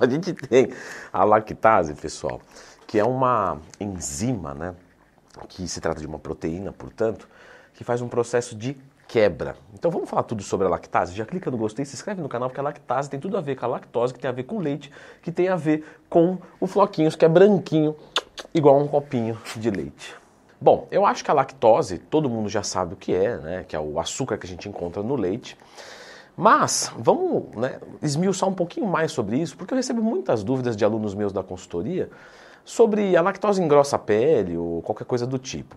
a gente tem a lactase, pessoal, que é uma enzima, né? Que se trata de uma proteína, portanto, que faz um processo de quebra. Então vamos falar tudo sobre a lactase? Já clica no gostei, se inscreve no canal, porque a lactase tem tudo a ver com a lactose, que tem a ver com leite, que tem a ver com o floquinhos, que é branquinho, igual um copinho de leite. Bom, eu acho que a lactose, todo mundo já sabe o que é, né? Que é o açúcar que a gente encontra no leite. Mas vamos né, esmiuçar um pouquinho mais sobre isso, porque eu recebo muitas dúvidas de alunos meus da consultoria sobre a lactose engrossa a pele ou qualquer coisa do tipo.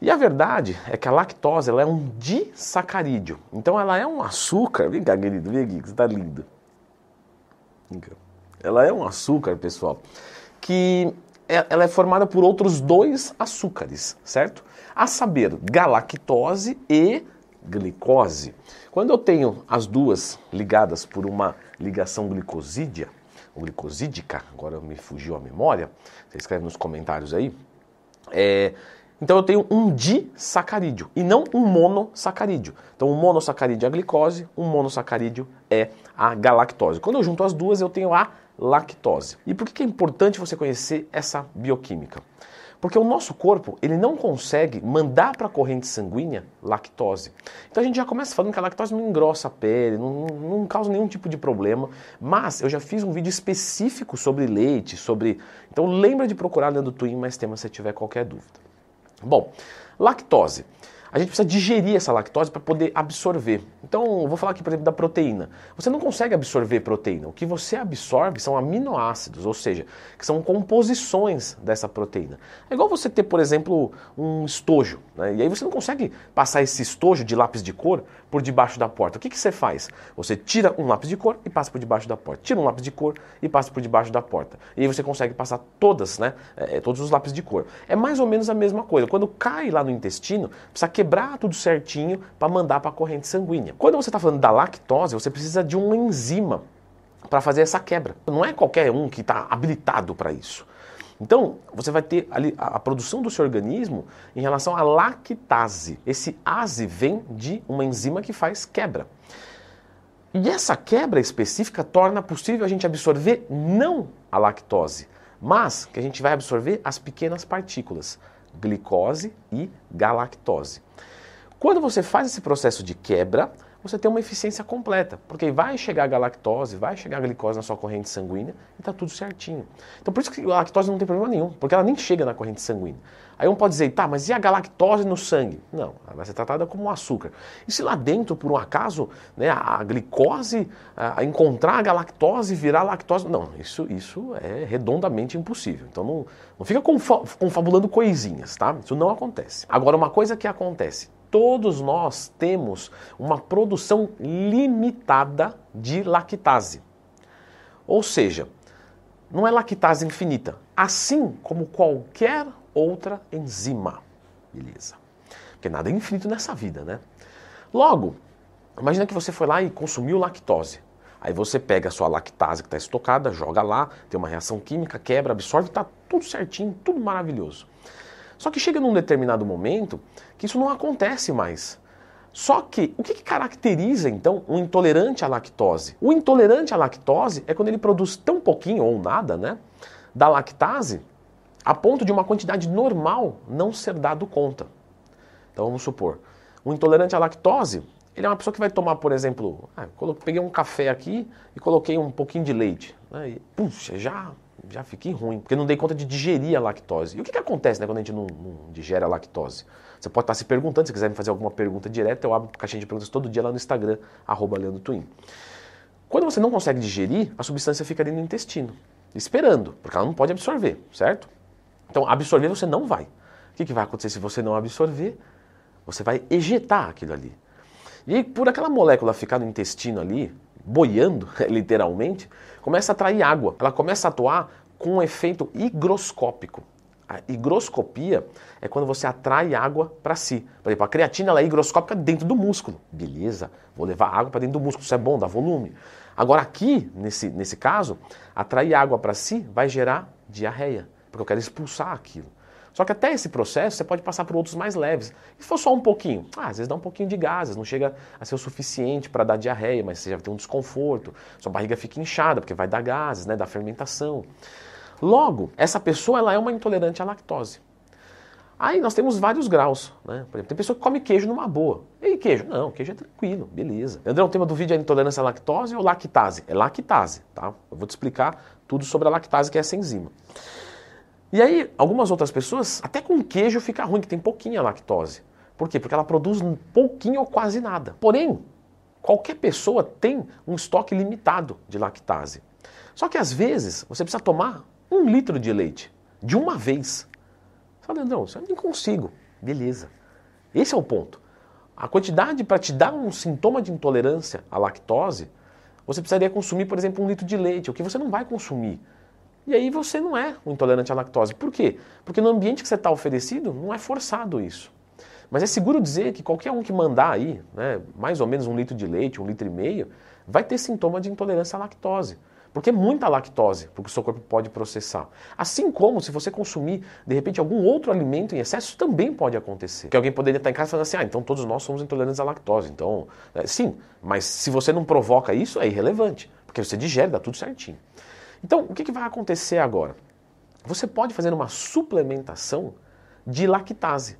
E a verdade é que a lactose ela é um disacarídeo. Então ela é um açúcar. Vem cá, querido, vem aqui, que você está lindo. Ela é um açúcar, pessoal, que é, ela é formada por outros dois açúcares, certo? A saber, galactose e glicose. Quando eu tenho as duas ligadas por uma ligação glicosídea, ou glicosídica, agora me fugiu a memória, você escreve nos comentários aí, é, então eu tenho um disacarídeo e não um monossacarídeo. Então um monossacarídeo é a glicose, um monossacarídeo é a galactose. Quando eu junto as duas, eu tenho a lactose. E por que é importante você conhecer essa bioquímica? Porque o nosso corpo, ele não consegue mandar para a corrente sanguínea lactose. Então a gente já começa falando que a lactose não engrossa a pele, não, não causa nenhum tipo de problema. Mas eu já fiz um vídeo específico sobre leite, sobre... Então lembra de procurar do Twin mais temas se tiver qualquer dúvida. Bom, lactose. A gente precisa digerir essa lactose para poder absorver. Então, vou falar aqui, por exemplo, da proteína. Você não consegue absorver proteína. O que você absorve são aminoácidos, ou seja, que são composições dessa proteína. É igual você ter, por exemplo, um estojo. Né? E aí você não consegue passar esse estojo de lápis de cor por debaixo da porta. O que, que você faz? Você tira um lápis de cor e passa por debaixo da porta. Tira um lápis de cor e passa por debaixo da porta. E aí você consegue passar todas, né? É, todos os lápis de cor. É mais ou menos a mesma coisa. Quando cai lá no intestino, precisa quebrar tudo certinho para mandar para a corrente sanguínea. Quando você está falando da lactose, você precisa de uma enzima para fazer essa quebra. Não é qualquer um que está habilitado para isso. Então, você vai ter ali a, produção do seu organismo em relação à lactase. Esse ase vem de uma enzima que faz quebra. E essa quebra específica torna possível a gente absorver não a lactose, mas que a gente vai absorver as pequenas partículas, glicose e galactose. Quando você faz esse processo de quebra, você tem uma eficiência completa, porque vai chegar a galactose, vai chegar a glicose na sua corrente sanguínea e está tudo certinho. Então por isso que a lactose não tem problema nenhum, porque ela nem chega na corrente sanguínea. Aí um pode dizer, tá, mas e a galactose no sangue? Não, ela vai ser tratada como um açúcar. E se lá dentro, por um acaso, né, a glicose, a, encontrar a galactose e virar lactose? Não, isso, isso é redondamente impossível. Então não, não fica confabulando coisinhas, tá? Isso não acontece. Agora, uma coisa que acontece, todos nós temos uma produção limitada de lactase. Ou seja, não é lactase infinita, assim como qualquer outra enzima. Beleza. Porque nada é infinito nessa vida, né? Logo, imagina que você foi lá e consumiu lactose. Aí você pega a sua lactase que está estocada, joga lá, tem uma reação química, quebra, absorve, está tudo certinho, tudo maravilhoso. Só que chega num determinado momento que isso não acontece mais. Só que o que, caracteriza então um intolerante à lactose? O intolerante à lactose é quando ele produz tão pouquinho ou nada, né, da lactase, a ponto de uma quantidade normal não ser dado conta. Então vamos supor, um intolerante à lactose, ele é uma pessoa que vai tomar, por exemplo, ah, peguei um café aqui e coloquei um pouquinho de leite, né, e puxa, já já fiquei ruim, porque não dei conta de digerir a lactose. E o que, que acontece né, quando a gente não, não, digere a lactose? Você pode estar se perguntando, se quiser me fazer alguma pergunta direta, eu abro caixinha de perguntas todo dia lá no Instagram, arroba. Quando você não consegue digerir, a substância fica ali no intestino, esperando, porque ela não pode absorver, certo? Então, absorver você não vai. O que, que vai acontecer se você não absorver? Você vai ejetar aquilo ali. E por aquela molécula ficar no intestino ali, boiando, literalmente, começa a atrair água. Ela começa a atuar com um efeito higroscópico. A higroscopia é quando você atrai água para si. Por exemplo, a creatina ela é higroscópica dentro do músculo. Beleza, vou levar água para dentro do músculo, isso é bom, dá volume. Agora aqui, nesse, nesse caso, atrair água para si vai gerar diarreia, porque eu quero expulsar aquilo. Só que até esse processo você pode passar por outros mais leves. E se for só um pouquinho, ah, às vezes dá um pouquinho de gases, não chega a ser o suficiente para dar diarreia, mas você já tem um desconforto, sua barriga fica inchada porque vai dar gases, né, da fermentação. Logo, essa pessoa ela é uma intolerante à lactose. Aí nós temos vários graus, né? Por exemplo, tem pessoa que come queijo numa boa. E queijo? Não, queijo é tranquilo, beleza. André, o tema do vídeo é intolerância à lactose ou lactase? É lactase, tá? Eu vou te explicar tudo sobre a lactase, que é essa enzima. E aí, algumas outras pessoas, até com queijo fica ruim, que tem pouquinha lactose. Por quê? Porque ela produz pouquinho ou quase nada. Porém, qualquer pessoa tem um estoque limitado de lactase. Só que às vezes você precisa tomar um litro de leite de uma vez. Fala, não, eu nem consigo. Beleza. Esse é o ponto. A quantidade para te dar um sintoma de intolerância à lactose, você precisaria consumir, por exemplo, um litro de leite, o que você não vai consumir. E aí você não é um intolerante à lactose. Por quê? Porque no ambiente que você está oferecido, não é forçado isso. Mas é seguro dizer que qualquer um que mandar aí, né, mais ou menos um litro de leite, um litro e meio, vai ter sintoma de intolerância à lactose. Porque é muita lactose, porque o seu corpo pode processar. Assim como se você consumir, de repente, algum outro alimento em excesso, também pode acontecer. Que alguém poderia estar em casa falando assim, ah, então todos nós somos intolerantes à lactose. Então, é, sim, mas se você não provoca isso, é irrelevante, porque você digere, dá tudo certinho. Então, o que, que vai acontecer agora? Você pode fazer uma suplementação de lactase.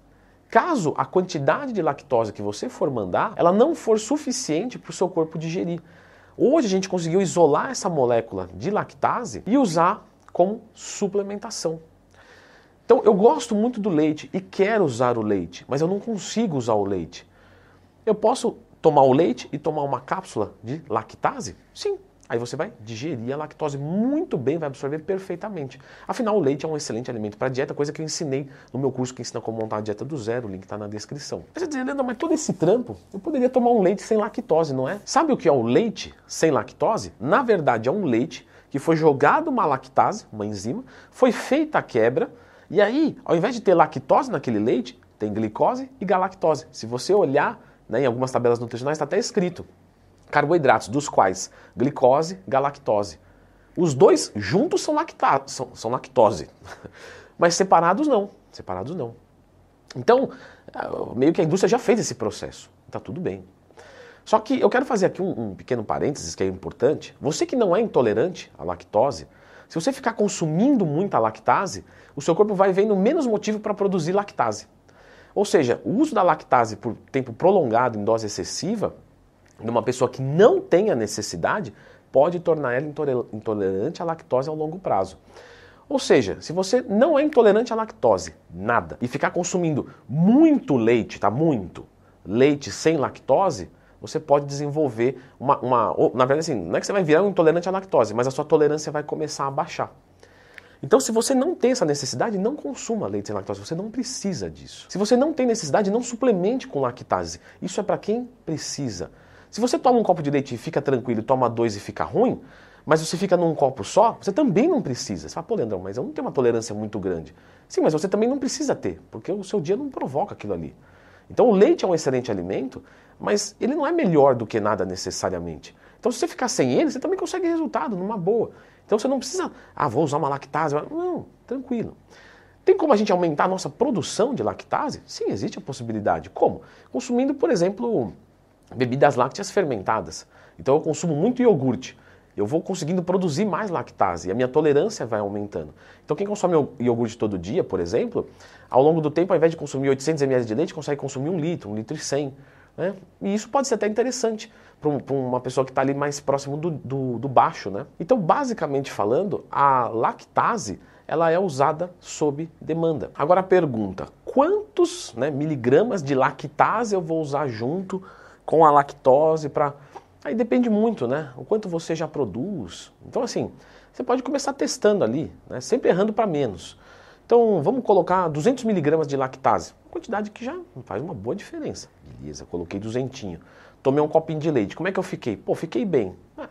Caso a quantidade de lactose que você for mandar, ela não for suficiente para o seu corpo digerir. Hoje a gente conseguiu isolar essa molécula de lactase e usar como suplementação. Então eu gosto muito do leite e quero usar o leite, mas eu não consigo usar o leite. Eu posso tomar o leite e tomar uma cápsula de lactase? Sim, Aí você vai digerir a lactose muito bem, vai absorver perfeitamente. Afinal, o leite é um excelente alimento para dieta, coisa que eu ensinei no meu curso que ensina como montar a dieta do zero, o link está na descrição. Dizer, Leandro, mas todo esse trampo, eu poderia tomar um leite sem lactose, não é? Sabe o que é o leite sem lactose? Na verdade, é um leite que foi jogado uma lactase, uma enzima, foi feita a quebra, e aí, ao invés de ter lactose naquele leite, tem glicose e galactose. Se você olhar né, em algumas tabelas nutricionais, está até escrito carboidratos, dos quais glicose, galactose. Os dois juntos são, lacta são, são lactose, mas separados não. Separados não. Então, ah, meio que a indústria já fez esse processo. Está tudo bem. Só que eu quero fazer aqui um, um, pequeno parênteses que é importante. Você que não é intolerante à lactose, se você ficar consumindo muita lactase, o seu corpo vai vendo menos motivo para produzir lactase. Ou seja, o uso da lactase por tempo prolongado em dose excessiva numa pessoa que não tem a necessidade, pode tornar ela intolerante à lactose ao longo prazo. Ou seja, se você não é intolerante à lactose, nada, e ficar consumindo muito leite, tá? Muito leite sem lactose, você pode desenvolver uma, uma. Na verdade, assim, não é que você vai virar um intolerante à lactose, mas a sua tolerância vai começar a baixar. Então, se você não tem essa necessidade, não consuma leite sem lactose. Você não precisa disso. Se você não tem necessidade, não suplemente com lactase. Isso é para quem precisa. Se você toma um copo de leite e fica tranquilo, toma dois e fica ruim, mas você fica num copo só, você também não precisa. Você fala, pô, Leandrão, mas eu não tenho uma tolerância muito grande. Sim, mas você também não precisa ter, porque o seu dia não provoca aquilo ali. Então o leite é um excelente alimento, mas ele não é melhor do que nada necessariamente. Então se você ficar sem ele, você também consegue resultado numa boa. Então você não precisa, ah, vou usar uma lactase. Não, tranquilo. Tem como a gente aumentar a nossa produção de lactase? Sim, existe a possibilidade. Como? Consumindo, por exemplo, bebidas lácteas fermentadas. Então eu consumo muito iogurte. Eu vou conseguindo produzir mais lactase e a minha tolerância vai aumentando. Então quem consome iogurte todo dia, por exemplo, ao longo do tempo, ao invés de consumir 800 ml de leite, consegue consumir um litro, um litro e 100. Né? E isso pode ser até interessante para uma pessoa que está ali mais próximo do, do, do baixo. Né? Então, basicamente falando, a lactase ela é usada sob demanda. Agora a pergunta, quantos né, miligramas de lactase eu vou usar junto com a lactose para. Aí depende muito, né? O quanto você já produz. Então, assim, você pode começar testando ali, né? sempre errando para menos. Então, vamos colocar 200 miligramas de lactase, uma quantidade que já faz uma boa diferença. Beleza, coloquei duzentinho. Tomei um copinho de leite. Como é que eu fiquei? Pô, fiquei bem. Ah,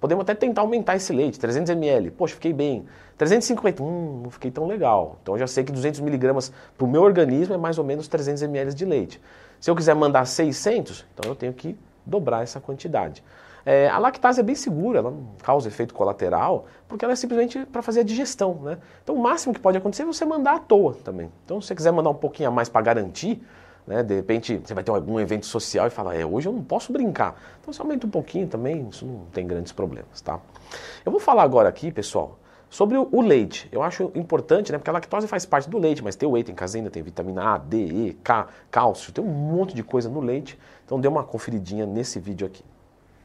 podemos até tentar aumentar esse leite, 300 ml. Poxa, fiquei bem. 350, hum, não fiquei tão legal. Então, eu já sei que 200 miligramas para o meu organismo é mais ou menos 300 ml de leite. Se eu quiser mandar 600, então eu tenho que dobrar essa quantidade. É, a lactase é bem segura, ela não causa efeito colateral, porque ela é simplesmente para fazer a digestão, né? Então o máximo que pode acontecer é você mandar à toa também. Então se você quiser mandar um pouquinho a mais para garantir, né? De repente você vai ter algum evento social e fala, é, hoje eu não posso brincar. Então você aumenta um pouquinho também, isso não tem grandes problemas, tá? Eu vou falar agora aqui, pessoal, Sobre o leite, eu acho importante, né? Porque a lactose faz parte do leite, mas tem whey, tem caseína, tem vitamina A, D, E, K, cálcio, tem um monte de coisa no leite. Então dê uma conferidinha nesse vídeo aqui.